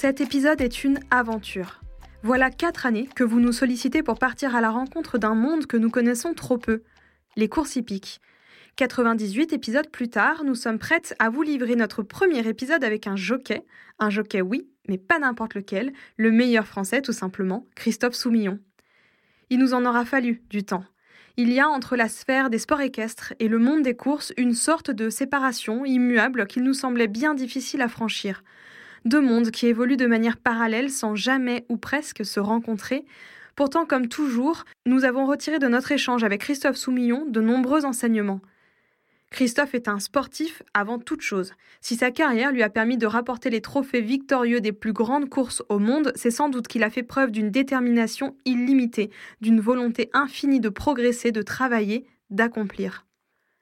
Cet épisode est une aventure. Voilà quatre années que vous nous sollicitez pour partir à la rencontre d'un monde que nous connaissons trop peu, les courses hippiques. 98 épisodes plus tard, nous sommes prêtes à vous livrer notre premier épisode avec un jockey. Un jockey, oui, mais pas n'importe lequel, le meilleur français tout simplement, Christophe Soumillon. Il nous en aura fallu du temps. Il y a entre la sphère des sports équestres et le monde des courses une sorte de séparation immuable qu'il nous semblait bien difficile à franchir. Deux mondes qui évoluent de manière parallèle sans jamais ou presque se rencontrer. Pourtant, comme toujours, nous avons retiré de notre échange avec Christophe Soumillon de nombreux enseignements. Christophe est un sportif avant toute chose. Si sa carrière lui a permis de rapporter les trophées victorieux des plus grandes courses au monde, c'est sans doute qu'il a fait preuve d'une détermination illimitée, d'une volonté infinie de progresser, de travailler, d'accomplir.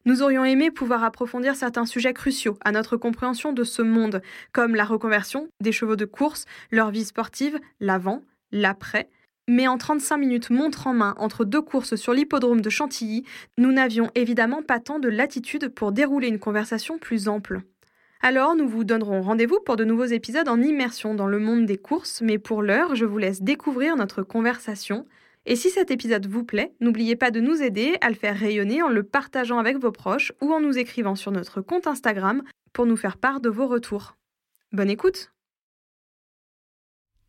Nous aurions aimé pouvoir approfondir certains sujets cruciaux à notre compréhension de ce monde, comme la reconversion des chevaux de course, leur vie sportive, l'avant, l'après, mais en 35 minutes montre en main entre deux courses sur l'hippodrome de Chantilly, nous n'avions évidemment pas tant de latitude pour dérouler une conversation plus ample. Alors nous vous donnerons rendez-vous pour de nouveaux épisodes en immersion dans le monde des courses, mais pour l'heure, je vous laisse découvrir notre conversation. Et si cet épisode vous plaît, n'oubliez pas de nous aider à le faire rayonner en le partageant avec vos proches ou en nous écrivant sur notre compte Instagram pour nous faire part de vos retours. Bonne écoute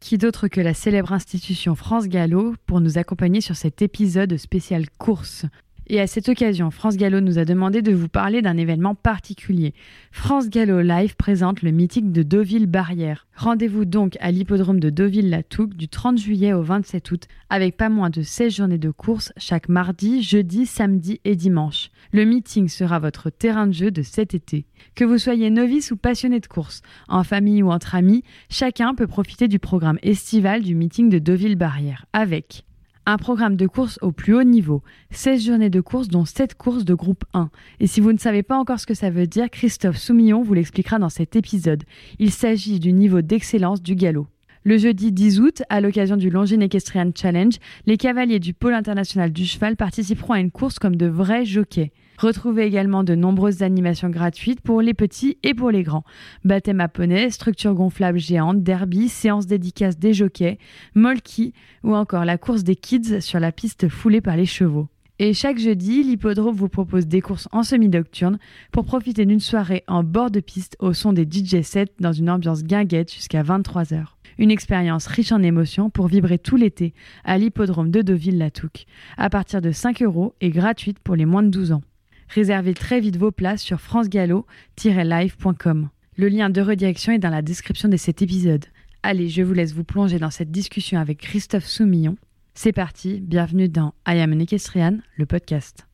qui d'autre que la célèbre institution France Gallo pour nous accompagner sur cet épisode spécial course? Et à cette occasion, France Gallo nous a demandé de vous parler d'un événement particulier. France Gallo Live présente le meeting de Deauville-Barrière. Rendez-vous donc à l'hippodrome de Deauville-la-Touque du 30 juillet au 27 août avec pas moins de 16 journées de course chaque mardi, jeudi, samedi et dimanche. Le meeting sera votre terrain de jeu de cet été. Que vous soyez novice ou passionné de course, en famille ou entre amis, chacun peut profiter du programme estival du meeting de Deauville-Barrière avec un programme de course au plus haut niveau, 16 journées de course dont 7 courses de groupe 1. Et si vous ne savez pas encore ce que ça veut dire, Christophe Soumillon vous l'expliquera dans cet épisode. Il s'agit du niveau d'excellence du galop. Le jeudi 10 août, à l'occasion du Longines Equestrian Challenge, les cavaliers du pôle international du cheval participeront à une course comme de vrais jockeys. Retrouvez également de nombreuses animations gratuites pour les petits et pour les grands. Baptême à poney, structure gonflable géante, derby, séance dédicace des jockeys, molki ou encore la course des kids sur la piste foulée par les chevaux. Et chaque jeudi, l'hippodrome vous propose des courses en semi-nocturne pour profiter d'une soirée en bord de piste au son des DJ sets dans une ambiance guinguette jusqu'à 23h. Une expérience riche en émotions pour vibrer tout l'été à l'hippodrome de Deauville-la-Touque, à partir de 5 euros et gratuite pour les moins de 12 ans. Réservez très vite vos places sur francegallo-live.com. Le lien de redirection est dans la description de cet épisode. Allez, je vous laisse vous plonger dans cette discussion avec Christophe Soumillon. C'est parti, bienvenue dans I Am an Equestrian, le podcast.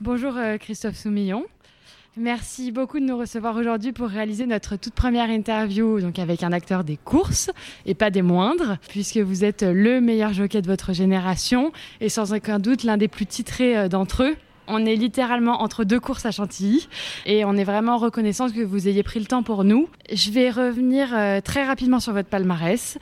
Bonjour euh, Christophe Soumillon. Merci beaucoup de nous recevoir aujourd'hui pour réaliser notre toute première interview donc avec un acteur des courses et pas des moindres, puisque vous êtes le meilleur jockey de votre génération et sans aucun doute l'un des plus titrés euh, d'entre eux. On est littéralement entre deux courses à Chantilly et on est vraiment reconnaissant que vous ayez pris le temps pour nous. Je vais revenir euh, très rapidement sur votre palmarès.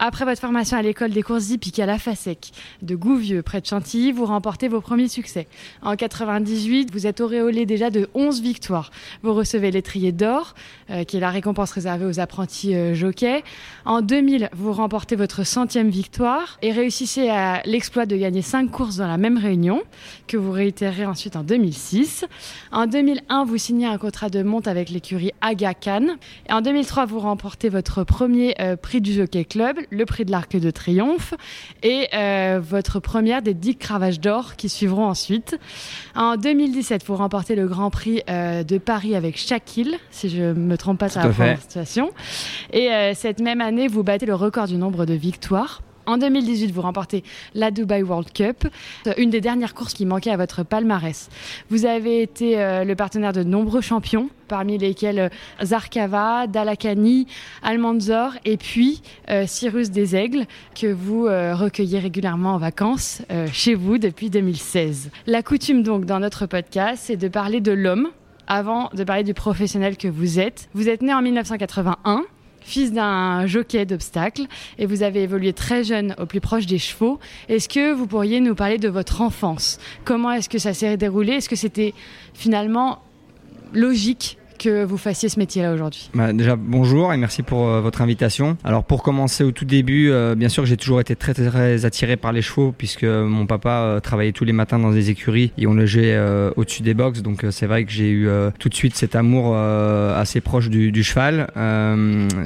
Après votre formation à l'école des courses hippiques à la FASEC de Gouvieux, près de Chantilly, vous remportez vos premiers succès. En 98, vous êtes auréolé déjà de 11 victoires. Vous recevez l'étrier d'or, euh, qui est la récompense réservée aux apprentis euh, jockeys. En 2000, vous remportez votre centième victoire et réussissez à l'exploit de gagner 5 courses dans la même réunion, que vous réitérez ensuite en 2006. En 2001, vous signez un contrat de monte avec l'écurie Aga Khan. Et en 2003, vous remportez votre premier euh, prix du Jockey Club, le prix de l'Arc de Triomphe, et euh, votre première des 10 cravages d'or qui suivront ensuite. En 2017, vous remportez le Grand Prix euh, de Paris avec Shaquille, si je ne me trompe pas sur la situation. Et cette même année, vous battez le record du nombre de victoires. En 2018, vous remportez la Dubai World Cup, une des dernières courses qui manquait à votre palmarès. Vous avez été euh, le partenaire de nombreux champions, parmi lesquels euh, Zarkava, Dalakani, Almanzor et puis euh, Cyrus des Aigles, que vous recueillez régulièrement en vacances chez vous depuis 2016. La coutume donc dans notre podcast, c'est de parler de l'homme avant de parler du professionnel que vous êtes. Vous êtes né en 1981 fils d'un jockey d'obstacles et vous avez évolué très jeune au plus proche des chevaux. Est-ce que vous pourriez nous parler de votre enfance? Comment est-ce que ça s'est déroulé? Est-ce que c'était finalement logique que vous fassiez ce métier-là aujourd'hui bah, Déjà, bonjour et merci pour euh, votre invitation. Alors, pour commencer au tout début, euh, bien sûr, j'ai toujours été très, très attiré par les chevaux puisque mon papa euh, travaillait tous les matins dans des écuries et on logeait au-dessus des box. Donc, c'est vrai que j'ai eu tout de suite cet amour assez proche du, cheval.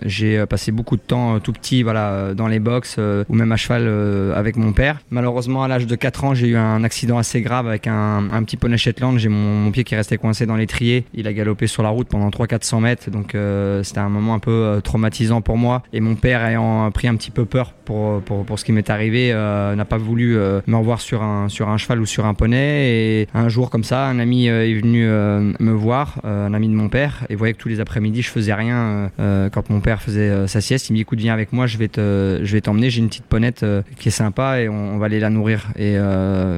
j'ai passé beaucoup de temps tout petit voilà, dans les box ou même à cheval avec mon père. Malheureusement, à l'âge de 4 ans, j'ai eu un accident assez grave avec un, un petit poney Shetland. J'ai mon, mon pied qui restait coincé dans l'étrier. Il a galopé sur la route pendant 300-400 mètres. Donc euh, c'était un moment un peu euh, traumatisant pour moi. Et mon père ayant pris un petit peu peur pour, pour, pour ce qui m'est arrivé, euh, n'a pas voulu me revoir sur un, sur un cheval ou sur un poney. Et un jour comme ça, un ami est venu me voir, un ami de mon père, et voyait que tous les après-midi je faisais rien quand mon père faisait sa sieste. Il me dit écoute viens avec moi, je vais te, je vais t'emmener. J'ai une petite ponette qui est sympa et on, va aller la nourrir. Et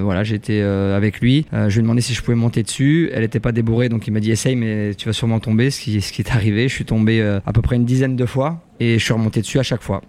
voilà, j'étais avec lui. je lui ai demandé si je pouvais monter dessus. Elle n'était pas débourrée, donc il m'a dit essaye, mais tu vas sûrement tomber, ce qui, ce qui est arrivé. Je suis tombé euh, à peu près une dizaine de fois et je suis remonté dessus à chaque fois.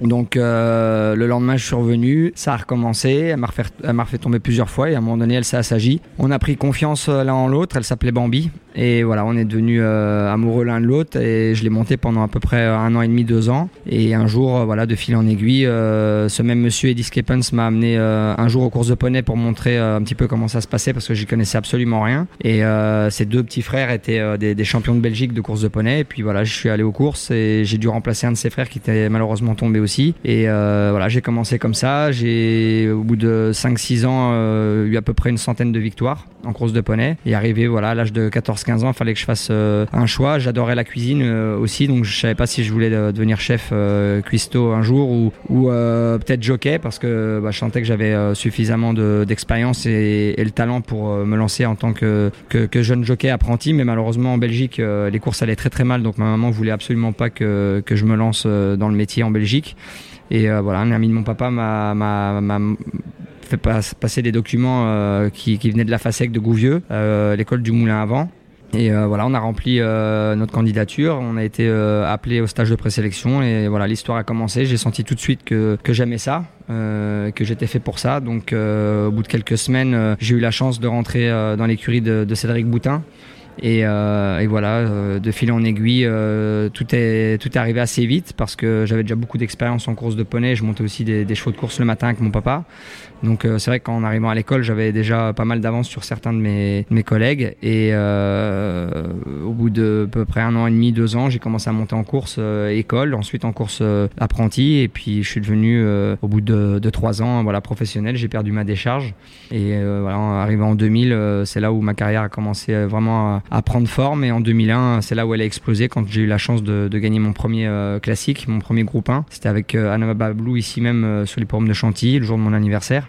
Donc euh, le lendemain, je suis revenu, ça a recommencé, elle m'a refait, refait, tomber plusieurs fois et à un moment donné, elle s'est assagie. On a pris confiance euh, l'un en l'autre, elle s'appelait Bambi et voilà, on est devenus euh, amoureux l'un de l'autre et je l'ai monté pendant à peu près un an et demi, deux ans. Et un jour, voilà, de fil en aiguille, ce même monsieur Eddie Skepens m'a amené un jour aux courses de poney pour montrer un petit peu comment ça se passait parce que j'y connaissais absolument rien. Et ces deux petits frères étaient des, champions de Belgique de courses de poney et puis voilà, je suis allé aux courses et j'ai dû remplacer un de ses frères qui était malheureusement tombé aussi. Et euh, voilà, j'ai commencé comme ça. J'ai, au bout de 5-6 ans, euh, eu à peu près une centaine de victoires en course de poney. Et arrivé voilà, à l'âge de 14-15 ans, il fallait que je fasse euh, un choix. J'adorais la cuisine aussi, donc je savais pas si je voulais devenir chef cuistot un jour ou, ou peut-être jockey parce que bah, je sentais que j'avais suffisamment d'expérience et, le talent pour me lancer en tant que, que, jeune jockey apprenti. Mais malheureusement, en Belgique, les courses allaient très très mal, donc ma maman voulait absolument pas que, que je me lance dans le métier en Belgique. Et euh, voilà, un ami de mon papa m'a fait passer des documents euh, qui, venaient de la FASEC de Gouvieux, euh, l'école du Moulin avant. Et voilà, on a rempli notre candidature, on a été appelé au stage de présélection et voilà, l'histoire a commencé. J'ai senti tout de suite que, j'aimais ça, que j'étais fait pour ça. Donc au bout de quelques semaines, j'ai eu la chance de rentrer dans l'écurie de, de, Cédric Boutin. Euh, et, voilà, euh, de fil en aiguille, euh, tout, est, tout est arrivé assez vite parce que j'avais déjà beaucoup d'expérience en course de poney. Je montais aussi des, des, chevaux de course le matin avec mon papa. Donc c'est vrai qu'en arrivant à l'école, j'avais déjà pas mal d'avance sur certains de mes, mes collègues. Et au bout de à peu près un an et demi, deux ans, j'ai commencé à monter en course école, ensuite en course apprenti. Et puis je suis devenu, au bout de, de, trois ans, voilà, professionnel. J'ai perdu ma décharge. Et voilà, arrivé en 2000, c'est là où ma carrière a commencé vraiment à à prendre forme. Et en 2001, c'est là où elle a explosé quand j'ai eu la chance de, gagner mon premier euh, classique, mon premier groupe 1. C'était avec euh, Anna Bablou ici même euh, sur les pommes de Chantilly, le jour de mon anniversaire.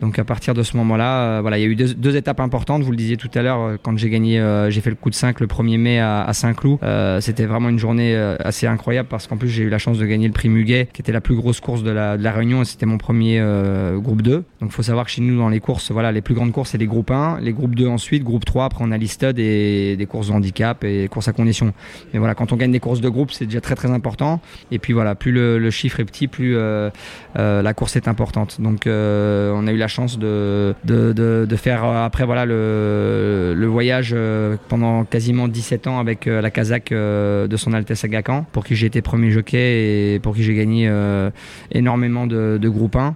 Donc à partir de ce moment-là, euh, voilà, il y a eu deux, étapes importantes. Vous le disiez tout à l'heure, euh, quand j'ai gagné, euh, j'ai fait le coup de 5 le 1er mai à, Saint-Cloud. C'était vraiment une journée assez incroyable parce qu'en plus j'ai eu la chance de gagner le prix Muguet, qui était la plus grosse course de la, Réunion et c'était mon premier groupe 2. Donc il faut savoir que chez nous dans les courses, voilà, les plus grandes courses c'est les groupes 1, les groupes 2 ensuite, groupe 3, après on a listed et des courses de handicap et courses à condition. Mais voilà, quand on gagne des courses de groupe, c'est déjà très très important. Et puis voilà, plus le, chiffre est petit, plus la course est importante. Donc on a eu la chance de, faire euh, après voilà le, voyage euh, pendant quasiment 17 ans avec euh, la Kazakh de son Altesse Agacan pour qui j'ai été premier jockey et pour qui j'ai gagné énormément de, de groupe 1.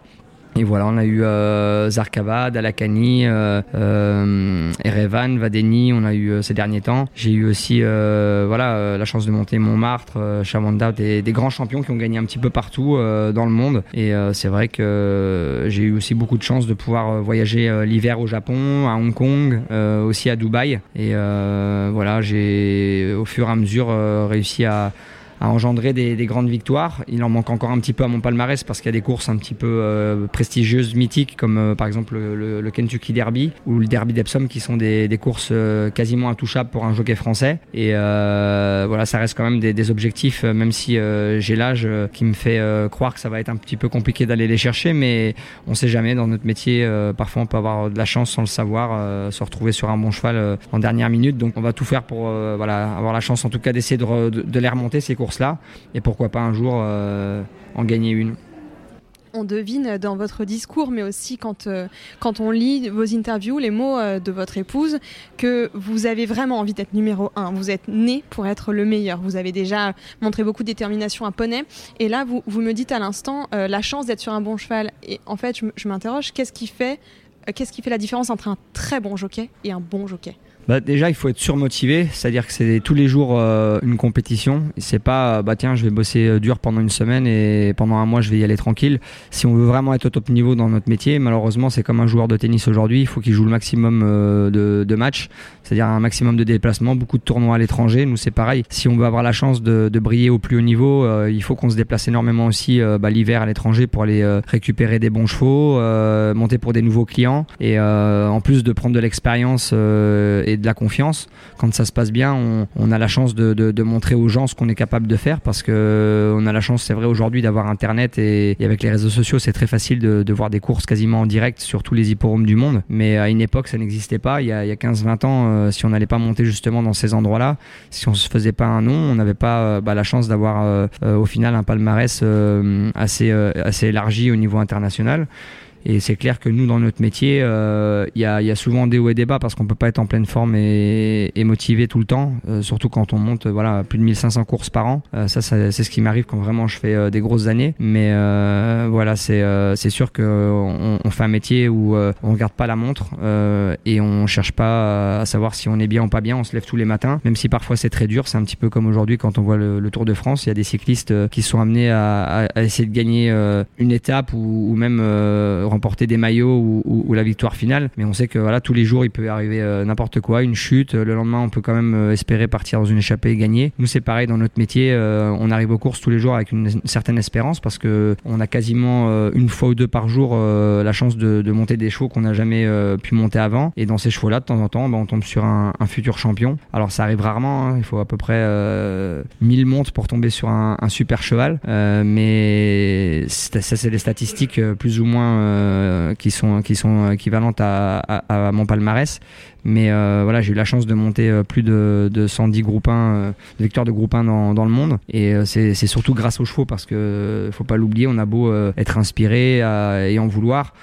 Et voilà, on a eu euh, Zarkava, Dalakani, euh, euh, Erevan, Vadeni, on a eu ces derniers temps. J'ai eu aussi voilà, la chance de monter Montmartre, Chamanda, des, des, grands champions qui ont gagné un petit peu partout dans le monde. Et c'est vrai que j'ai eu aussi beaucoup de chance de pouvoir voyager l'hiver au Japon, à Hong Kong, aussi à Dubaï. Et voilà, j'ai au fur et à mesure réussi à a engendré des, des, grandes victoires. Il en manque encore un petit peu à mon palmarès parce qu'il y a des courses un petit peu euh, prestigieuses, mythiques, comme euh, par exemple le, Kentucky Derby ou le Derby d'Epsom, qui sont des, courses euh, quasiment intouchables pour un jockey français. Et voilà, ça reste quand même des, objectifs, même si j'ai l'âge qui me fait croire que ça va être un petit peu compliqué d'aller les chercher, mais on sait jamais dans notre métier. parfois, on peut avoir de la chance sans le savoir, se retrouver sur un bon cheval en dernière minute. Donc, on va tout faire pour voilà avoir la chance, en tout cas, d'essayer de, de, de les remonter ces courses là et pourquoi pas un jour euh, en gagner une on devine dans votre discours, mais aussi quand, euh, quand on lit vos interviews, les mots euh, de votre épouse, que vous avez vraiment envie d'être numéro un. Vous êtes né pour être le meilleur. Vous avez déjà montré beaucoup de détermination à Poney. Et là, vous, vous me dites à l'instant la chance d'être sur un bon cheval. Et en fait, je, je m'interroge, qu'est-ce qui fait qu'est-ce qui fait la différence entre un très bon jockey et un bon jockey? Bah, déjà, il faut être surmotivé, c'est-à-dire que c'est tous les jours euh, une compétition. C'est pas, bah tiens, je vais bosser euh, dur pendant une semaine et pendant un mois, je vais y aller tranquille. Si on veut vraiment être au top niveau dans notre métier, malheureusement, c'est comme un joueur de tennis aujourd'hui. Il faut qu'il joue le maximum euh, de, matchs, c'est-à-dire un maximum de déplacements, beaucoup de tournois à l'étranger. Nous, c'est pareil. Si on veut avoir la chance de, de briller au plus haut niveau, il faut qu'on se déplace énormément aussi bah, l'hiver à l'étranger pour aller récupérer des bons chevaux, monter pour des nouveaux clients et en plus de prendre de l'expérience et de la confiance. Quand ça se passe bien, on, a la chance de, montrer aux gens ce qu'on est capable de faire parce que on a la chance, c'est vrai aujourd'hui, d'avoir Internet et, avec les réseaux sociaux, c'est très facile de, voir des courses quasiment en direct sur tous les hipporomes du monde. Mais à une époque, ça n'existait pas. Il y a, 15-20 ans, euh, si on n'allait pas monter justement dans ces endroits-là, si on se faisait pas un nom, on n'avait pas euh, bah, la chance d'avoir euh, au final un palmarès assez élargi au niveau international. Et c'est clair que nous, dans notre métier, euh, il y, a, souvent des hauts et des bas parce qu'on peut pas être en pleine forme et, motivé tout le temps, euh, surtout quand on monte voilà plus de 1500 courses par an. Euh, ça, c'est ce qui m'arrive quand vraiment je fais des grosses années. Mais voilà, c'est sûr qu'on on fait un métier où on regarde pas la montre et on cherche pas à savoir si on est bien ou pas bien. On se lève tous les matins, même si parfois c'est très dur. C'est un petit peu comme aujourd'hui quand on voit le, Tour de France. Il y a des cyclistes qui sont amenés à, essayer de gagner une étape ou, ou même remporter des maillots ou, la victoire finale. Mais on sait que voilà, tous les jours, il peut arriver euh, n'importe quoi, une chute. Le lendemain, on peut quand même euh, espérer partir dans une échappée et gagner. Nous, c'est pareil dans notre métier. Euh, on arrive aux courses tous les jours avec une, certaine espérance parce que on a quasiment une fois ou deux par jour la chance de, monter des chevaux qu'on n'a jamais pu monter avant. Et dans ces chevaux-là, de temps en temps, bah, on tombe sur un, futur champion. Alors ça arrive rarement. Hein. Il faut à peu près 1000 montes pour tomber sur un, super cheval. mais ça, c'est des statistiques plus ou moins qui sont qui sont équivalentes à, à, mon palmarès. Mais euh, voilà, j'ai eu la chance de monter euh, plus de, de 110 groupes 1, de victoires de groupe 1 dans, dans le monde. Et c'est surtout grâce aux chevaux parce que faut pas l'oublier, on a beau être inspiré et en vouloir.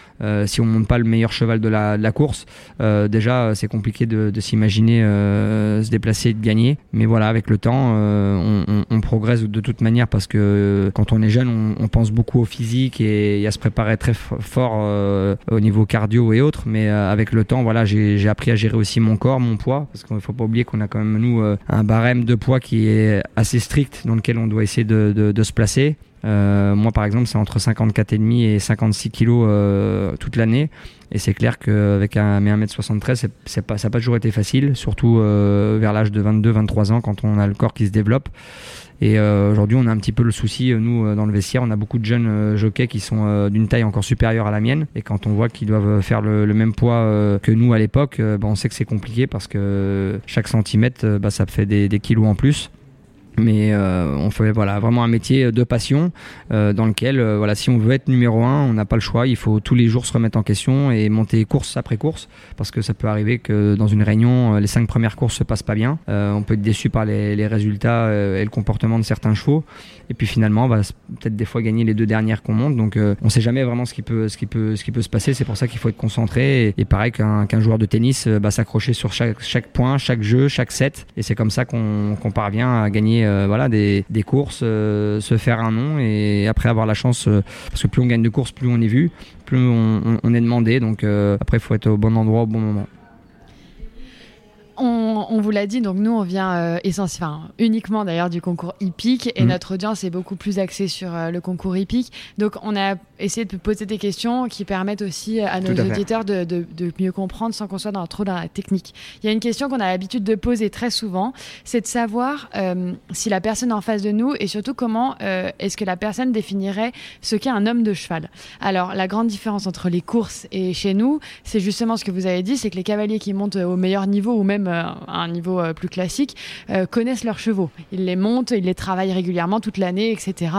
si on monte pas le meilleur cheval de la, course, déjà c'est compliqué de, s'imaginer se déplacer et de gagner. Mais voilà, avec le temps, on, progresse de toute manière parce que quand on est jeune, on, pense beaucoup au physique et, à se préparer très fort euh, au niveau cardio et autres. Mais euh, avec le temps, voilà, j'ai appris à gérer aussi mon corps, mon poids, parce qu'il ne faut pas oublier qu'on a quand même nous euh, un barème de poids qui est assez strict dans lequel on doit essayer de, de, se placer. Moi, par exemple, c'est entre 54,5 et 56 kilos toute l'année. Et c'est clair qu'avec un, 1m73, c'est pas, ça n'a pas toujours été facile, surtout vers l'âge de 22-23 ans, quand on a le corps qui se développe. Et euh, aujourd'hui, on a un petit peu le souci, euh, nous, euh, dans le vestiaire, on a beaucoup de jeunes jockeys qui sont d'une taille encore supérieure à la mienne. Et quand on voit qu'ils doivent faire le, même poids que nous à l'époque, bah, on sait que c'est compliqué parce que chaque centimètre, bah, ça fait des kilos en plus mais euh, on fait voilà vraiment un métier de passion euh, dans lequel euh, voilà si on veut être numéro un on n'a pas le choix. Il faut tous les jours se remettre en question et monter course après course parce que ça peut arriver que dans une réunion les cinq premières courses se passent pas bien. On peut être déçu par les résultats et le comportement de certains chevaux et puis finalement on va peut-être des fois gagner les deux dernières qu'on monte donc on sait jamais vraiment ce qui peut ce qui peut ce qui peut se passer c'est pour ça qu'il faut être concentré et, pareil qu'un joueur de tennis bah, s'accrocher sur chaque chaque point chaque jeu chaque set et c'est comme ça qu'on parvient à gagner gagner voilà, des, des courses, se faire un nom et après avoir la chance, parce que plus on gagne de courses, plus on est vu, plus on, on est demandé. Donc après, il faut être au bon endroit au bon moment. On, vous l'a dit, donc nous on vient euh, essentiellement, uniquement d'ailleurs du concours hippique et mm. notre audience est beaucoup plus axée sur euh, le concours hippique. Donc on a essayé de poser des questions qui permettent aussi à nos auditeurs de, mieux comprendre sans qu'on soit dans, trop dans la technique. Il y a une question qu'on a l'habitude de poser très souvent, c'est de savoir euh, si la personne en face de nous et surtout comment est-ce que la personne définirait ce qu'est un homme de cheval? Alors la grande différence entre les courses et chez nous, c'est justement ce que vous avez dit, c'est que les cavaliers qui montent au meilleur niveau ou même euh, à un niveau euh, plus classique, euh, connaissent leurs chevaux. Ils les montent, ils les travaillent régulièrement toute l'année, etc.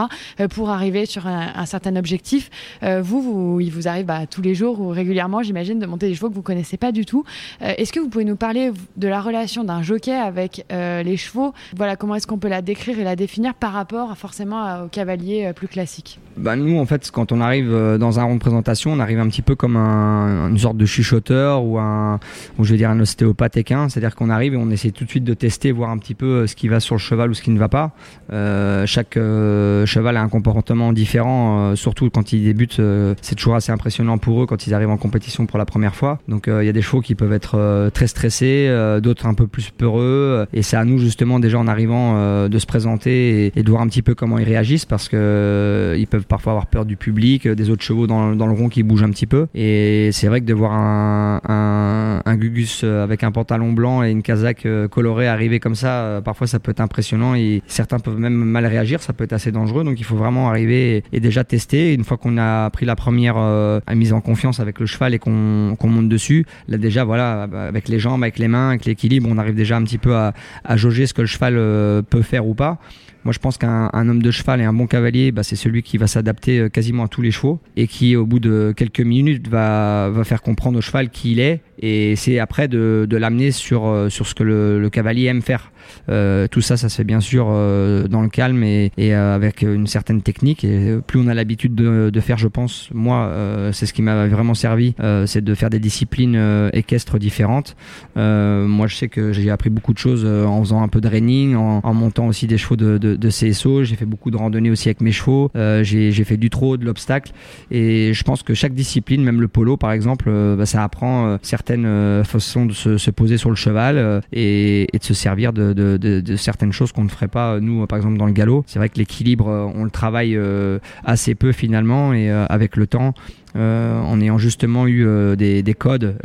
pour arriver sur un, certain objectif. vous, il vous arrive bah, tous les jours ou régulièrement, j'imagine, de monter des chevaux que vous connaissez pas du tout. est-ce que vous pouvez nous parler de la relation d'un jockey avec les chevaux? Voilà, comment est-ce qu'on peut la décrire et la définir par rapport forcément au cavalier plus classique? Bah, Nous, en fait, quand on arrive dans un rond de présentation, on arrive un petit peu comme un, une sorte de chuchoteur ou un, ou je vais dire un ostéopathe c'est-à-dire qu'on arrive et on essaie tout de suite de tester, voir un petit peu euh, ce qui va sur le cheval ou ce qui ne va pas. Euh, chaque euh, cheval a un comportement différent, surtout quand ils débutent. c'est toujours assez impressionnant pour eux quand ils arrivent en compétition pour la première fois. Donc il y a des chevaux qui peuvent être très stressés, d'autres un peu plus peureux. Et c'est à nous justement déjà en arrivant de se présenter et, de voir un petit peu comment ils réagissent parce que ils peuvent parfois avoir peur du public, des autres chevaux dans, le rond qui bougent un petit peu. Et c'est vrai que de voir un, un Gugus avec un pantalon blanc et une casaque euh, colorée arriver comme ça, euh, parfois ça peut être impressionnant et certains peuvent même mal réagir, ça peut être assez dangereux. Donc il faut vraiment arriver et, déjà tester. Une fois qu'on a pris la première euh, mise en confiance avec le cheval et qu'on monte dessus, là déjà voilà, avec les jambes, avec les mains, avec l'équilibre, on arrive déjà un petit peu à jauger ce que le cheval peut faire ou pas. Moi, je pense qu'un homme de cheval et un bon cavalier, bah, c'est celui qui va s'adapter quasiment à tous les chevaux et qui, au bout de quelques minutes, va, va faire comprendre au cheval qui il est et c'est après de, l'amener sur, euh, sur ce que le, cavalier aime faire. Euh, tout ça, ça se fait bien sûr euh, dans le calme et, euh, avec une certaine technique. Et plus on a l'habitude de, faire, je pense, moi, c'est ce qui m'a vraiment servi, c'est de faire des disciplines équestres différentes. moi, je sais que j'ai appris beaucoup de choses en faisant un peu de reining, en, en montant aussi des chevaux de, de, de CSO. J'ai fait beaucoup de randonnées aussi avec mes chevaux. j'ai fait du trot, de l'obstacle. Et je pense que chaque discipline, même le polo par exemple, bah, ça apprend certaines façons de se, se, poser sur le cheval et, de se servir de, de, certaines choses qu'on ne ferait pas nous par exemple dans le galop. C'est vrai que l'équilibre euh, on le travaille euh, assez peu finalement et euh, avec le temps en ayant justement eu des, codes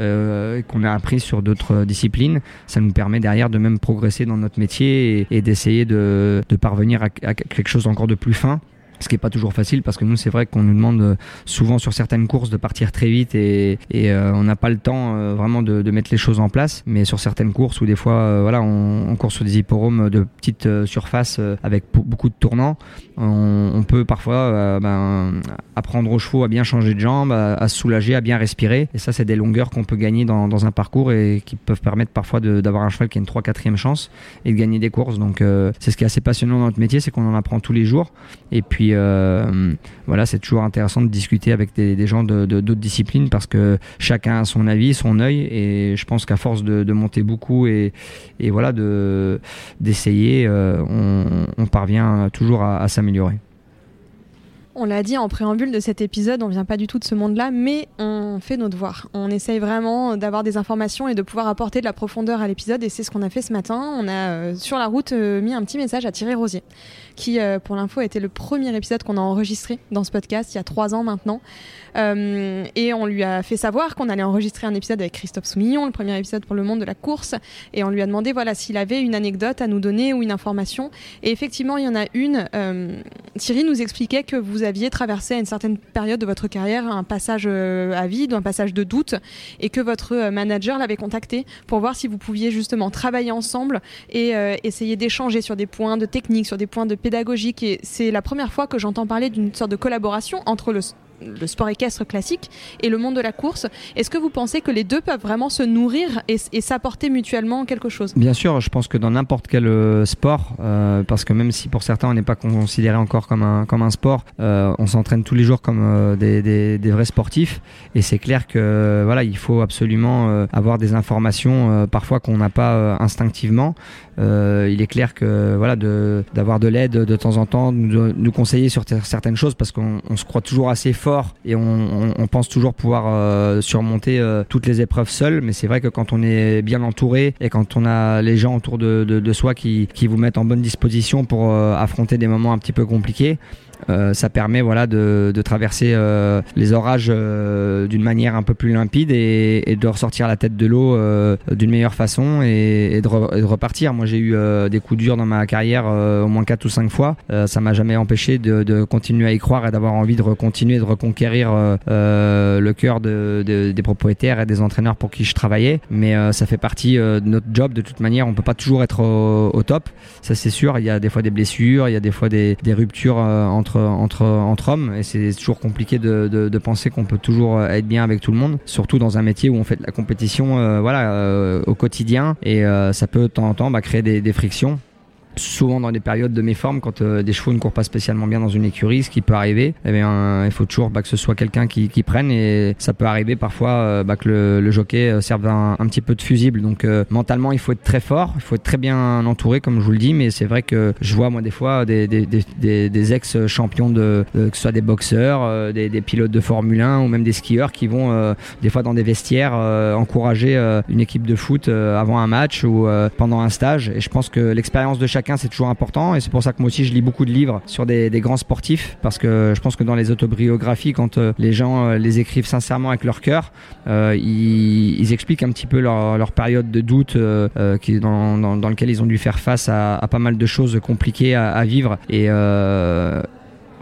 qu'on a appris sur d'autres disciplines, ça nous permet derrière de même progresser dans notre métier et, d'essayer de, parvenir à, à, quelque chose encore de plus fin ce qui est pas toujours facile parce que nous c'est vrai qu'on nous demande euh, souvent sur certaines courses de partir très vite et, euh, on n'a pas le temps euh, vraiment de, mettre les choses en place. Mais sur certaines courses où des fois voilà on, court sur des hipporomes de petites surfaces avec beaucoup de tournants on, peut parfois ben, apprendre aux chevaux à bien changer de jambes à, se soulager à bien respirer. Et ça c'est des longueurs qu'on peut gagner dans, un parcours et qui peuvent permettre parfois d'avoir un cheval qui a une 3 4 chance et de gagner des courses. Donc c'est ce qui est assez passionnant dans notre métier c'est qu'on en apprend tous les jours. Et puis euh, voilà, c'est toujours intéressant de discuter avec des, gens de, d'autres disciplines parce que chacun a son avis, son œil, et je pense qu'à force de, monter beaucoup et, et voilà, de, d'essayer, euh, on, parvient toujours à s'améliorer. On l'a dit en préambule de cet épisode, on vient pas du tout de ce monde-là, mais on fait nos devoirs. On essaye vraiment d'avoir des informations et de pouvoir apporter de la profondeur à l'épisode, et c'est ce qu'on a fait ce matin. On a euh, sur la route mis un petit message à Thierry Rosier, qui, euh, pour l'info, a été le premier épisode qu'on a enregistré dans ce podcast il y a trois ans maintenant. et on lui a fait savoir qu'on allait enregistrer un épisode avec Christophe Soumillon, le premier épisode pour le monde de la course, et on lui a demandé voilà s'il avait une anecdote à nous donner ou une information. Et effectivement, il y en a une. Thierry nous expliquait que vous aviez traversé à une certaine période de votre carrière un passage euh, à vide, un passage de doute, et que votre euh, manager l'avait contacté pour voir si vous pouviez justement travailler ensemble et euh, essayer d'échanger sur des points de technique, sur des points de pédagogique. Et c'est la première fois que j'entends parler d'une sorte de collaboration entre le le sport équestre classique et le monde de la course. Est-ce que vous pensez que les deux peuvent vraiment se nourrir et, s'apporter mutuellement quelque chose? Bien sûr, je pense que dans n'importe quel euh, sport, euh, parce que même si pour certains on n'est pas considéré encore comme un, comme un sport, euh, on s'entraîne tous les jours comme des, des, vrais sportifs et c'est clair que voilà, il faut absolument avoir des informations parfois qu'on n'a pas instinctivement. il est clair que voilà, d'avoir de, de l'aide de temps en temps, nous, nous conseiller sur certaines choses parce qu'on se croit toujours assez fort et on, pense toujours pouvoir surmonter toutes les épreuves seul, mais c'est vrai que quand on est bien entouré et quand on a les gens autour de, soi qui, qui, vous mettent en bonne disposition pour euh, affronter des moments un petit peu compliqués, euh, ça permet voilà de, traverser euh, les orages euh, d'une manière un peu plus limpide et, de ressortir la tête de l'eau d'une meilleure façon et, de, repartir. Moi j'ai eu des coups durs dans ma carrière au moins 4 ou 5 fois. ça m'a jamais empêché de, continuer à y croire et d'avoir envie de continuer de reconquérir le cœur de, des propriétaires et des entraîneurs pour qui je travaillais. Mais ça fait partie de notre job de toute manière. On peut pas toujours être au, top, ça c'est sûr. Il y a des fois des blessures, il y a des fois des ruptures entre entre, entre, hommes et c'est toujours compliqué de, penser qu'on peut toujours être bien avec tout le monde, surtout dans un métier où on fait de la compétition euh, voilà, euh, au quotidien et euh, ça peut de temps en temps bah, créer des frictions souvent dans des périodes de méforme quand euh, des chevaux ne courent pas spécialement bien dans une écurie ce qui peut arriver eh bien euh, il faut toujours bah, que ce soit quelqu'un qui, prenne et ça peut arriver parfois euh, bah, que le, jockey serve un, petit peu de fusible. Donc mentalement il faut être très fort il faut être très bien entouré comme je vous le dis mais c'est vrai que je vois moi des fois des, des, des, des ex champions de, de, que ce soit des boxeurs des, des, pilotes de Formule 1 ou même des skieurs qui vont des fois dans des vestiaires encourager une équipe de foot avant un match ou pendant un stage. Et je pense que l'expérience de chaque c'est toujours important. Et c'est pour ça que moi aussi, je lis beaucoup de livres sur des, grands sportifs, parce que je pense que dans les autobiographies, quand euh, les gens euh, les écrivent sincèrement avec leur cœur, euh, ils, expliquent un petit peu leur, période de doute dans, dans, lequel ils ont dû faire face à, pas mal de choses compliquées à, à vivre. Et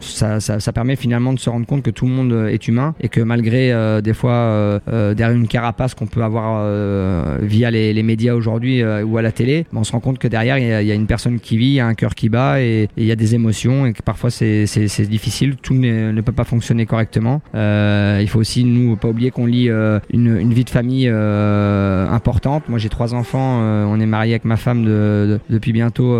ça, ça, ça, permet finalement de se rendre compte que tout le monde euh, est humain et que malgré euh, des fois euh, euh, derrière une carapace qu'on peut avoir euh, via les, les médias aujourd'hui euh, ou à la télé, on se rend compte que derrière il y, y, a une personne qui vit, il y a un cœur qui bat et il y a des émotions et que parfois c'est difficile, tout ne, peut pas fonctionner correctement. il faut aussi nous pas oublier qu'on lit une, une, vie de famille importante. Moi j'ai trois enfants, on est marié avec ma femme de, de, depuis bientôt,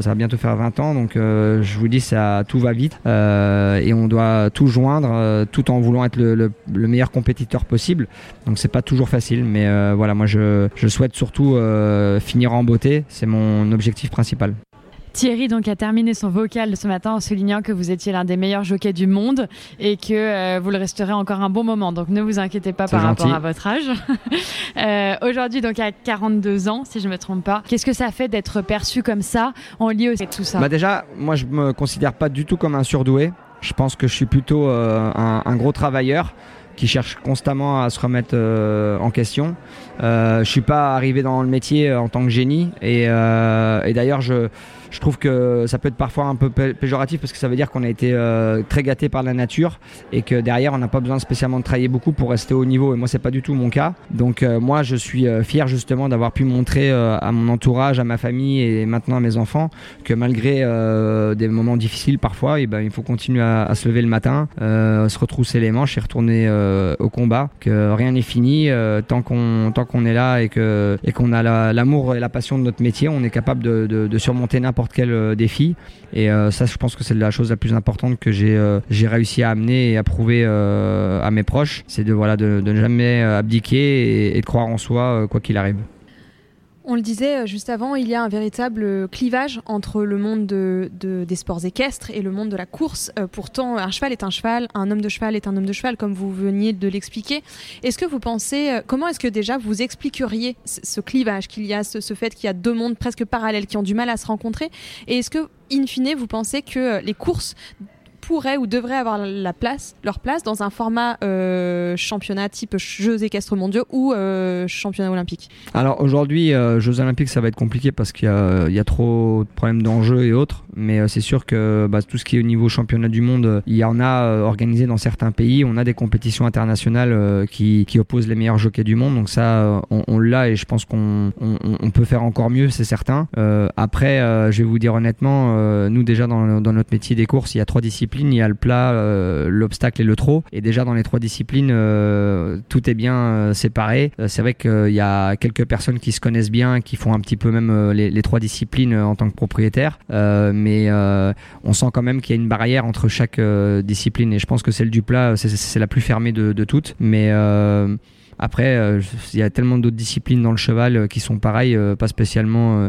ça va bientôt faire 20 ans, donc je vous dis ça tout va vite et on doit tout joindre euh, tout en voulant être le, le, le, meilleur compétiteur possible. Donc c'est pas toujours facile, mais euh, voilà, moi je, souhaite surtout euh, finir en beauté, c'est mon objectif principal. Thierry donc a terminé son vocal ce matin en soulignant que vous étiez l'un des meilleurs jockeys du monde et que euh, vous le resterez encore un bon moment. Donc ne vous inquiétez pas par gentil. rapport à votre âge. euh, Aujourd'hui donc à 42 ans si je me trompe pas. Qu'est-ce que ça fait d'être perçu comme ça On lit aussi tout ça? Bah déjà moi je me considère pas du tout comme un surdoué. Je pense que je suis plutôt euh, un, un gros travailleur qui cherche constamment à se remettre euh, en question. Euh, je suis pas arrivé dans le métier en tant que génie et, euh, et d'ailleurs je je trouve que ça peut être parfois un peu péjoratif parce que ça veut dire qu'on a été euh, très gâté par la nature et que derrière on n'a pas besoin spécialement de travailler beaucoup pour rester au niveau. Et moi c'est pas du tout mon cas. Donc euh, moi je suis euh, fier justement d'avoir pu montrer à mon entourage à ma famille et maintenant à mes enfants que malgré des moments difficiles parfois et ben il faut continuer à, se lever le matin se retrousser les manches et retourner au combat. Que rien n'est fini tant qu'on tant est là et que et qu'on a l'amour la, et la passion de notre métier on est capable de, de, de surmonter n'importe quel euh, défi. Et euh, ça, je pense que c'est la chose la plus importante que j'ai euh, réussi à amener et à prouver à mes proches. C'est de, voilà, de, de, ne jamais abdiquer et, et de croire en soi, quoi qu'il arrive. On le disait juste avant, il y a un véritable clivage entre le monde de, de, des sports équestres et le monde de la course. Euh, pourtant, un cheval est un cheval, un homme de cheval est un homme de cheval, comme vous veniez de l'expliquer. Est-ce que vous pensez, euh, comment est-ce que déjà vous expliqueriez ce, ce clivage qu'il y a, ce, ce fait qu'il y a deux mondes presque parallèles qui ont du mal à se rencontrer? Et est-ce que, in fine, vous pensez que les courses pourraient ou devraient avoir la place, leur place dans un format euh, championnat type Jeux équestres mondiaux ou euh, championnat olympique Alors aujourd'hui, euh, Jeux olympiques, ça va être compliqué parce qu'il y, a trop de problèmes d'enjeux et autres. mais c'est sûr que bah, tout ce qui est au niveau championnat du monde, il y en a organisé dans certains pays. On a des compétitions internationales qui, qui, opposent les meilleurs jockeys du monde, donc ça, on, l'a et je pense qu'on on, on peut faire encore mieux, c'est certain. après, je vais vous dire honnêtement, nous déjà dans, dans, notre métier des courses, il y a trois disciplines. Il y a le plat, l'obstacle et le trot. Et déjà dans les trois disciplines, tout est bien séparé. c'est vrai qu'il y a quelques personnes qui se connaissent bien, qui font un petit peu même les, trois disciplines en tant que propriétaire. mais on sent quand même qu'il y a une barrière entre chaque discipline. Et je pense que celle du plat, c'est la plus fermée de toutes. Mais après, il y a tellement d'autres disciplines dans le cheval qui sont pareilles, pas spécialement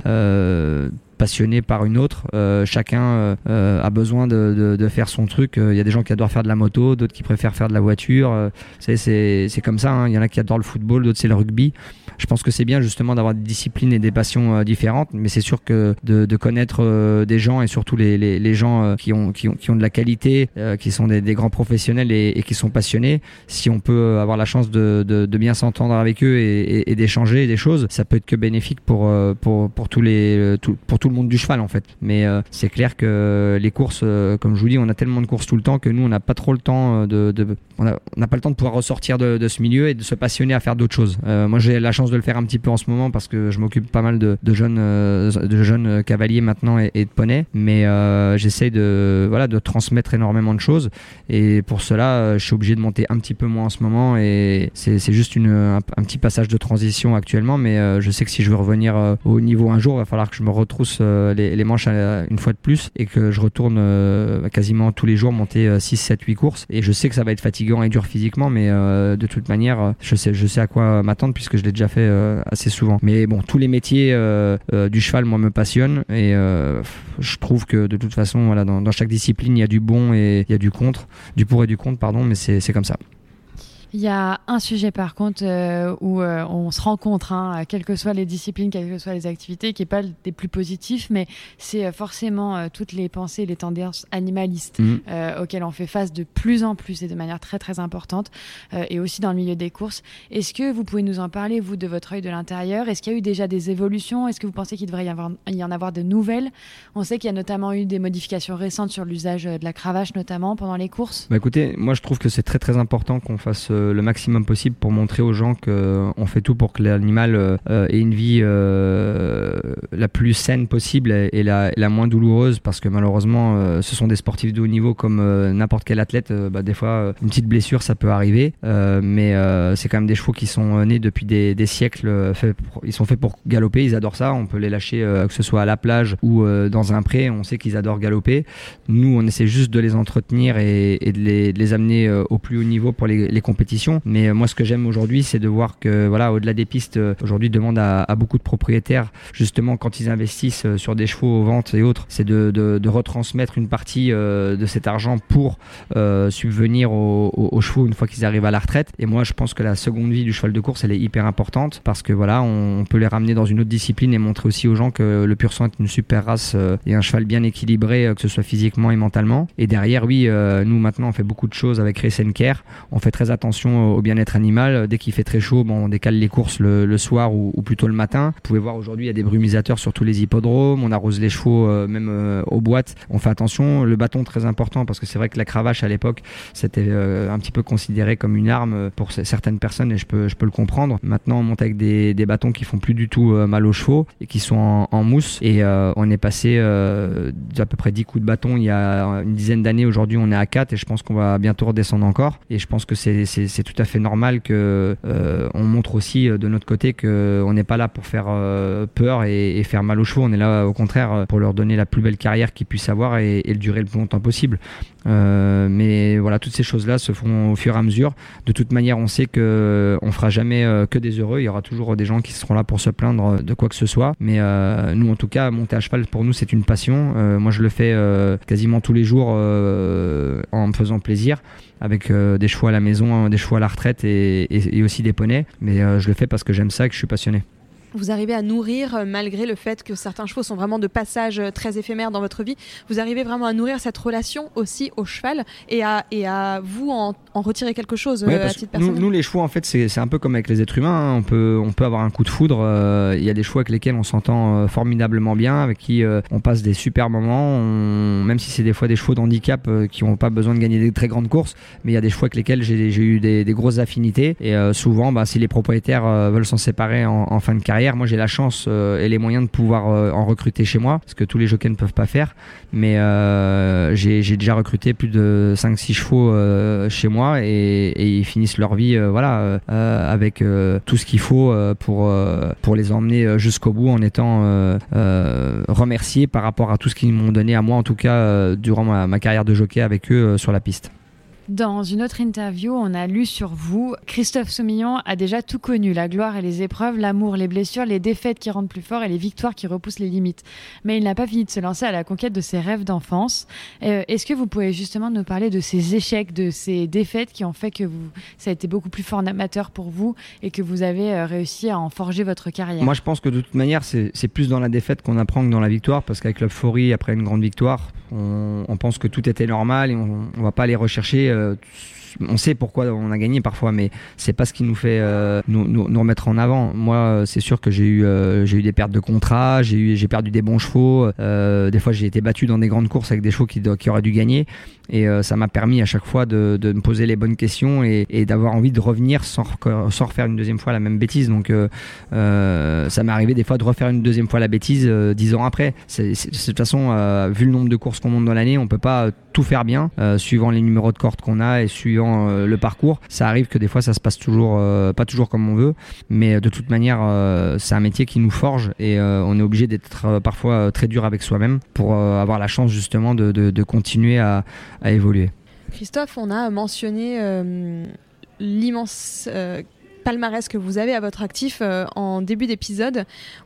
passionné par une autre. Euh, chacun euh, euh, a besoin de, de, faire son truc. Il y a des gens qui adorent faire de la moto, d'autres qui préfèrent faire de la voiture. c'est comme ça. Hein. Il y en a qui adorent le football, d'autres c'est le rugby. Je pense que c'est bien justement d'avoir des disciplines et des passions différentes, mais c'est sûr que de, de connaître des gens et surtout les, les, gens qui, ont, qui, ont, qui ont de la qualité, qui sont des, des grands professionnels et, et, qui sont passionnés, si on peut avoir la chance de, de, de bien s'entendre avec eux et, et d'échanger des choses, ça peut être que bénéfique pour, pour, pour tous les, pour tout monde du cheval en fait. Mais euh, c'est clair que les courses, euh, comme je vous dis, on a tellement de courses tout le temps que nous, on n'a pas trop le temps euh, de, on n'a pas le temps de pouvoir ressortir de, ce milieu et de se passionner à faire d'autres choses. moi, j'ai la chance de le faire un petit peu en ce moment parce que je m'occupe pas mal de, jeunes, de jeunes cavaliers maintenant et, de poneys, mais j'essaie de voilà de transmettre énormément de choses et pour cela, je suis obligé de monter un petit peu moins en ce moment et c'est juste une, un, petit passage de transition actuellement, mais je sais que si je veux revenir au niveau un jour, il va falloir que je me retrousse euh, les, manches une fois de plus et que je retourne euh, quasiment tous les jours monter 6, 7, 8 courses. Et je sais que ça va être fatigant et dur physiquement, mais euh, de toute manière, je sais, à quoi m'attendre puisque je l'ai déjà fait assez souvent. Mais bon, tous les métiers du cheval, moi, me passionnent et je trouve que de toute façon, voilà, dans, dans chaque discipline, il y a du bon et il y a du contre, du pour et du contre, pardon, mais c'est comme ça. Il y a un sujet par contre euh, où euh, on se rencontre, hein, quelles que soient les disciplines, quelles que soient les activités, qui n'est pas des plus positifs, mais c'est euh, forcément toutes les pensées, les tendances animalistes mmh. auxquelles on fait face de plus en plus et de manière très très importante, et aussi dans le milieu des courses. Est-ce que vous pouvez nous en parler, vous, de votre œil de l'intérieur? Est-ce qu'il y a eu déjà des évolutions? Est-ce que vous pensez qu'il devrait y, avoir, y en avoir de nouvelles? On sait qu'il y a notamment eu des modifications récentes sur l'usage de la cravache, notamment pendant les courses. Bah écoutez, moi je trouve que c'est très très important qu'on fasse le maximum possible pour montrer aux gens qu'on fait tout pour que l'animal euh, ait une vie euh, la plus saine possible et la, la, moins douloureuse parce que malheureusement euh, ce sont des sportifs de haut niveau comme n'importe quel athlète bah, des fois une petite blessure ça peut arriver. Mais c'est quand même des chevaux qui sont nés depuis des, siècles ils sont faits pour galoper ils adorent ça on peut les lâcher que ce soit à la plage ou dans un pré on sait qu'ils adorent galoper. Nous on essaie juste de les entretenir et, de, les, amener au plus haut niveau pour les compétitions mais euh, moi, ce que j'aime aujourd'hui, c'est de voir que, voilà, au-delà des pistes, euh, aujourd'hui, demande à, beaucoup de propriétaires, justement, quand ils investissent euh, sur des chevaux aux ventes et autres, c'est de, retransmettre une partie de cet argent pour subvenir aux, aux, chevaux une fois qu'ils arrivent à la retraite. Et moi, je pense que la seconde vie du cheval de course, elle est hyper importante parce que, voilà, on, peut les ramener dans une autre discipline et montrer aussi aux gens que le pur sang est une super race et un cheval bien équilibré, que ce soit physiquement et mentalement. Et derrière, oui, nous, maintenant, on fait beaucoup de choses avec Race Care. On fait très attention au bien-être animal. Dès qu'il fait très chaud, on décale les courses le, soir ou, plutôt le matin. Vous pouvez voir aujourd'hui, il y a des brumisateurs sur tous les hippodromes. On arrose les chevaux euh, même euh, aux boîtes. On fait attention. Le bâton très important parce que c'est vrai que la cravache à l'époque, c'était euh, un petit peu considéré comme une arme pour certaines personnes et je peux, je peux le comprendre. Maintenant, on monte avec des, bâtons qui font plus du tout mal aux chevaux et qui sont en, mousse. Et on est passé d'à peu près 10 coups de bâton il y a une dizaine d'années. Aujourd'hui, on est à 4 et je pense qu'on va bientôt redescendre encore. Et je pense que c'est tout à fait normal que euh, on montre aussi euh, de notre côté que on n'est pas là pour faire euh, peur et, faire mal aux chevaux. On est là au contraire pour leur donner la plus belle carrière qu'ils puissent avoir et, et le durer le plus longtemps possible. mais voilà, toutes ces choses-là se font au fur et à mesure. De toute manière, on sait que on fera jamais que des heureux. Il y aura toujours des gens qui seront là pour se plaindre de quoi que ce soit. Mais nous, en tout cas, monter à cheval pour nous, c'est une passion. moi, je le fais quasiment tous les jours en me faisant plaisir avec euh, des choix à la maison, hein, des choix à la retraite et, aussi des poneys. Mais euh, je le fais parce que j'aime ça et que je suis passionné vous arrivez à nourrir, euh, malgré le fait que certains chevaux sont vraiment de passage très éphémère dans votre vie, vous arrivez vraiment à nourrir cette relation aussi au cheval et à, et à vous, en, en retirer quelque chose Ouais, euh, à titre nous, personnel. nous, les chevaux, en fait, c'est c'est un peu comme avec les êtres humains. hein. On, peut, on peut avoir un coup de foudre. euh, Il y a des chevaux avec lesquels on s'entend euh, formidablement bien, avec qui euh, on passe des super moments. on- même si c'est des fois des chevaux d'handicap euh, qui n'ont pas besoin de gagner des très grandes courses, mais il y a des chevaux avec lesquels j'ai eu des, des grosses affinités. Et euh, souvent, bah, si les propriétaires euh, veulent s'en séparer en, en fin de carrière, moi j'ai la chance euh, et les moyens de pouvoir euh, en recruter chez moi, ce que tous les jockeys ne peuvent pas faire. Mais euh, j'ai déjà recruté plus de 5-6 chevaux chez moi et, ils finissent leur vie voilà, avec tout ce qu'il faut pour, pour les emmener jusqu'au bout en étant remerciés par rapport à tout ce qu'ils m'ont donné à moi, en tout cas durant ma, carrière de jockey avec eux sur la piste. Dans une autre interview, on a lu sur vous, Christophe Soumillon a déjà tout connu, la gloire et les épreuves, l'amour, les blessures, les défaites qui rendent plus fort et les victoires qui repoussent les limites. Mais il n'a pas fini de se lancer à la conquête de ses rêves d'enfance. Euh, Est-ce que vous pouvez justement nous parler de ces échecs, de ces défaites qui ont fait que ça a été beaucoup plus formateur pour vous et que vous avez euh, réussi à en forger votre carrière? Moi, je pense que de toute manière, c'est plus dans la défaite qu'on apprend que dans la victoire, parce qu'avec l'euphorie, après une grande victoire, on, on pense que tout était normal et on, on va pas aller rechercher. Euh, on sait pourquoi on a gagné parfois, mais c'est pas ce qui nous fait euh, nous, remettre en avant. Moi, euh, c'est sûr que j'ai eu, euh, eu des pertes de contrat, j'ai eu, j'ai perdu des bons chevaux. des fois, j'ai été battu dans des grandes courses avec des chevaux qui, qui auraient dû gagner, et ça m'a permis à chaque fois de, de me poser les bonnes questions et, d'avoir envie de revenir sans, sans refaire une deuxième fois la même bêtise. Donc, ça m'est arrivé des fois de refaire une deuxième fois la bêtise dix ans après. De toute façon, vu le nombre de courses qu'on monte dans l'année, on peut pas tout faire bien, suivant les numéros de corde qu'on a et suivant euh, le parcours. Ça arrive que des fois, ça se passe toujours, euh, pas toujours comme on veut, mais de toute manière, euh, c'est un métier qui nous forge et euh, on est obligé d'être euh, parfois euh, très dur avec soi-même pour euh, avoir la chance justement de, continuer à, évoluer. Christophe, on a mentionné euh, l'immense euh, palmarès que vous avez à votre actif euh, en début d'épisode.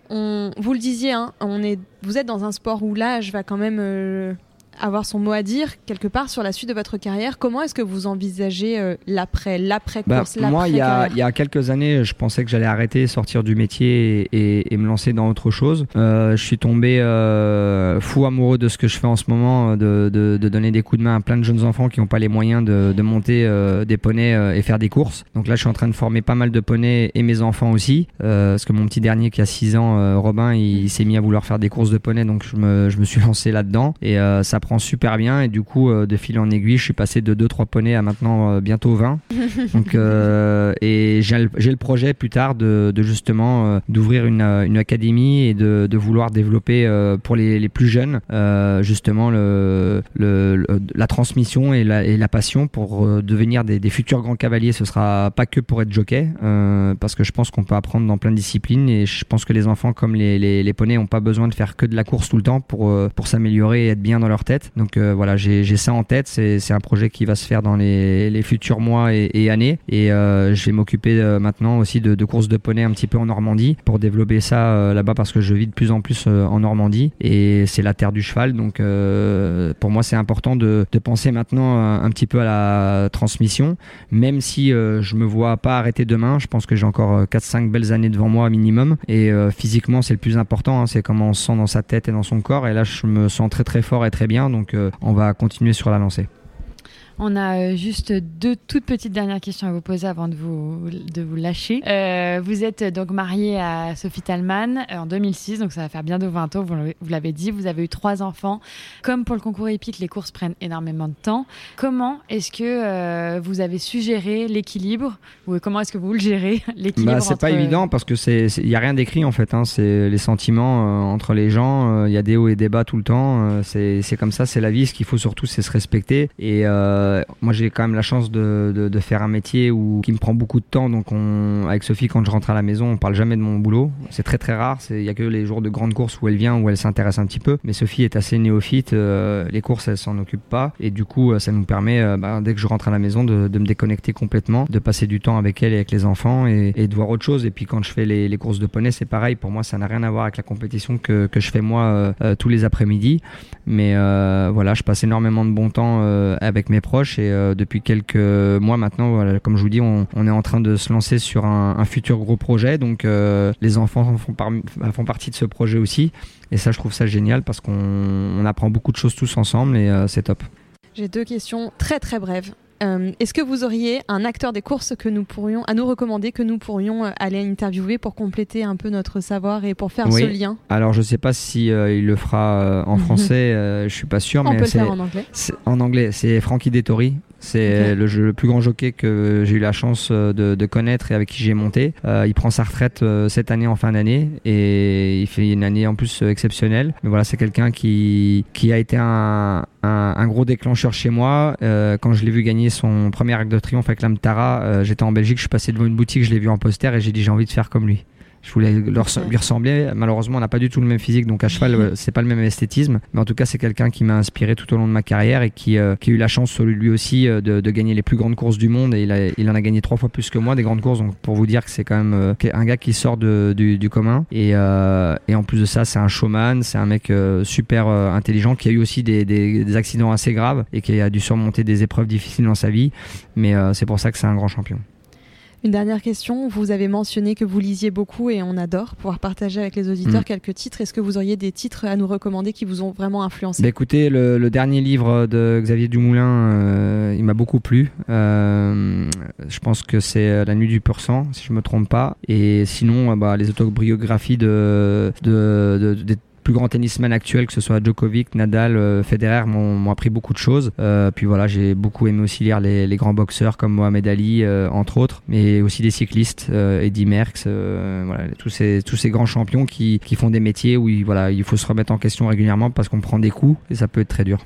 On, vous le disiez, hein, on est, vous êtes dans un sport où l'âge va quand même euh, avoir son mot à dire quelque part sur la suite de votre carrière. Comment est-ce que vous envisagez euh, l'après, l'après Bah, course, moi, il y, a, il y a quelques années, je pensais que j'allais arrêter, sortir du métier et, et- et me lancer dans autre chose. Euh, je suis tombé euh, fou amoureux de ce que je fais en ce moment, de, de- de donner des coups de main à plein de jeunes enfants qui n'ont pas les moyens de, de monter des poneys et faire des courses. Donc là, je suis en train de former pas mal de poneys et mes enfants aussi, parce que mon petit dernier qui a 6 ans, Robin, il, il s'est mis à vouloir faire des courses de poneys, donc je me, je me suis lancé là-dedans et ça prend super bien. Et du coup, euh, de fil en aiguille, je suis passé de 2-3 poneys à maintenant euh, bientôt 20. Donc, euh, et j'ai le, projet plus tard de, de justement d'ouvrir une, une académie et de, de vouloir développer pour les, les plus jeunes justement le, le- le- la transmission et la, et la passion pour devenir des, des futurs grands cavaliers. Ce sera pas que pour être jockey, parce que je pense qu'on peut apprendre dans plein de disciplines et je pense que les enfants comme les, les, les poneys n'ont pas besoin de faire que de la course tout le temps pour, pour s'améliorer et être bien dans leur tête. Donc euh, voilà, j'ai ça en tête. C'est un projet qui va se faire dans les, futurs mois et, années. Et euh, je vais m'occuper euh, maintenant aussi de, courses de poney un petit peu en Normandie pour développer ça là-bas parce que je vis de plus en plus en Normandie et c'est la terre du cheval. Donc pour moi, c'est important de, penser maintenant un petit peu à la transmission, même si je me vois pas arrêter demain. Je pense que j'ai encore euh, 4-5 belles années devant moi minimum. Et physiquement, c'est le plus important. hein. c'est comment on se sent dans sa tête et dans son corps. Et là, je me sens très très fort et très bien. Donc euh, on va continuer sur la lancée. On a euh, juste deux toutes petites dernières questions à vous poser avant de vous, de vous lâcher. Euh, vous êtes donc marié à Sophie Talman euh, en 2006, donc ça va faire bientôt 20 ans, vous l'avez- dit. Vous avez eu trois enfants. Comme pour le concours épique, les courses prennent énormément de temps. Comment est-ce que euh, vous avez su gérer l'équilibre Ou comment est-ce que vous le gérez L'équilibre Bah, c'est pas évident parce que c'est il y a rien d'écrit en fait. hein. C'est les sentiments euh, entre les gens. Il y a des hauts et des bas tout le temps. c'est c'est comme ça, c'est la vie. Ce qu'il faut surtout, c'est se respecter. Et euh, moi, j'ai quand même la chance de, de, faire un métier où qui me prend beaucoup de temps. Donc, on, avec Sophie, quand je rentre à la maison, on parle jamais de mon boulot. C'est très très rare. Il y a que les jours de grandes courses où elle vient, où elle s'intéresse un petit peu. Mais Sophie est assez néophyte. euh, les courses, elle s'en occupe pas. Et du coup, euh, ça nous permet, euh, bah, dès que je rentre à la maison, de, de me déconnecter complètement, de passer du temps avec elle et avec les enfants et, de voir autre chose. Et puis quand je fais les, courses de poney, c'est pareil. Pour moi, ça n'a rien à voir avec la compétition que, que je fais moi euh, euh, tous les après-midi. Mais euh, voilà, je passe énormément de bon temps euh, avec mes proches et euh, depuis quelques mois maintenant, voilà, comme je vous dis, on, est en train de se lancer sur un, futur gros projet. Donc euh, les enfants font, par- font partie de ce projet aussi. Et ça, je trouve ça génial parce qu'on on apprend beaucoup de choses tous ensemble et euh, c'est top. J'ai deux questions très très brèves. Euh, Est-ce que vous auriez un acteur des courses que nous pourrions, à nous recommander, que nous pourrions euh, aller interviewer pour compléter un peu notre savoir et pour faire oui. ce lien? Alors je sais pas si euh, il le fera euh, en français, euh, je suis pas sûr, On mais peut le c'est faire en anglais. c'est- En anglais, c'est Frankie Dettori. C'est le, plus grand jockey que j'ai eu la chance euh, de, de connaître et avec qui j'ai monté. Euh, il prend sa retraite euh, cette année en fin d'année et il fait une année en plus exceptionnelle. Mais voilà, c'est quelqu'un qui, qui a été un, un, un gros déclencheur chez moi. Euh, quand je l'ai vu gagner son premier acte de triomphe avec l'Amtara, j'étais en Belgique, je suis passé devant une boutique, je l'ai vu en poster et j'ai dit j'ai envie de faire comme lui. Je voulais leur- lui ressembler. Malheureusement, on n'a pas du tout le même physique, donc à cheval, euh, c'est pas le même esthétisme. Mais en tout cas, c'est quelqu'un qui m'a inspiré tout au long de ma carrière et qui, euh, qui a eu la chance, lui aussi, euh, de, de gagner les plus grandes courses du monde. Et il, a- il en a gagné trois fois plus que moi des grandes courses. Donc pour vous dire que c'est quand même euh, un gars qui sort de- du, du commun. Et, euh, et en plus de ça, c'est un showman, c'est un mec euh, super intelligent qui a eu aussi des, des- des accidents assez graves et qui a dû surmonter des épreuves difficiles dans sa vie. Mais euh, c'est pour ça que c'est un grand champion. Une dernière question. Vous avez mentionné que vous lisiez beaucoup et on adore pouvoir partager avec les auditeurs Mm. quelques titres. Est-ce que vous auriez des titres à nous recommander qui vous ont vraiment influencé? Bah écoutez, le, le dernier livre de Xavier Dumoulin, euh, il m'a beaucoup plu. Euh, je pense que c'est La Nuit du Pur Sang, si je me trompe pas. Et sinon, euh, bah, les autobiographies de, de, de- des plus grands tennismen actuels, que ce soit Djokovic, Nadal, euh, Federer, m'ont appris beaucoup de choses. Euh, puis voilà, j'ai beaucoup aimé aussi lire les, grands boxeurs comme Mohamed Ali, euh, entre autres, mais aussi des cyclistes, Eddie Merckx, voilà, tous ces, grands champions qui, qui font des métiers où il, voilà, il faut se remettre en question régulièrement parce qu'on prend des coups et ça peut être très dur.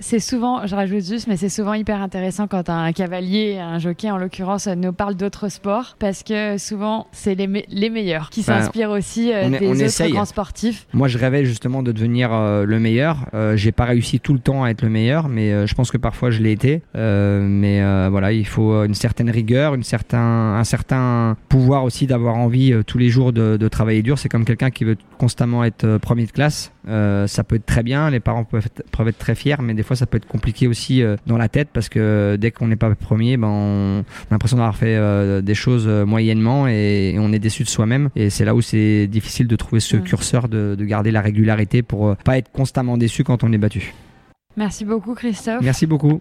C'est souvent, je rajoute juste, mais c'est souvent hyper intéressant quand un cavalier, un jockey en l'occurrence, nous parle d'autres sports parce que souvent c'est les, me- les meilleurs qui Enfin, s'inspirent aussi euh, est- des autres essaye. grands sportifs. Moi, je rêvais justement de devenir euh, le meilleur. Euh, j'ai pas réussi tout le temps à être le meilleur, mais euh, je pense que parfois je l'ai été. Mais voilà, il faut une certaine rigueur, une certain, un certain pouvoir aussi d'avoir envie tous les jours de, de travailler dur. C'est comme quelqu'un qui veut constamment être premier de classe. Euh, ça peut être très bien, les parents peuvent être, peuvent être très fiers, mais des fois ça peut être compliqué aussi euh, dans la tête parce que dès qu'on n'est pas premier, ben, on, on a l'impression d'avoir fait euh, des choses euh, moyennement et, et on est déçu de soi-même. Et c'est là où c'est difficile de trouver ce Ouais. curseur, de, de garder la régularité pour euh, pas être constamment déçu quand on est battu. Merci beaucoup Christophe. Merci beaucoup.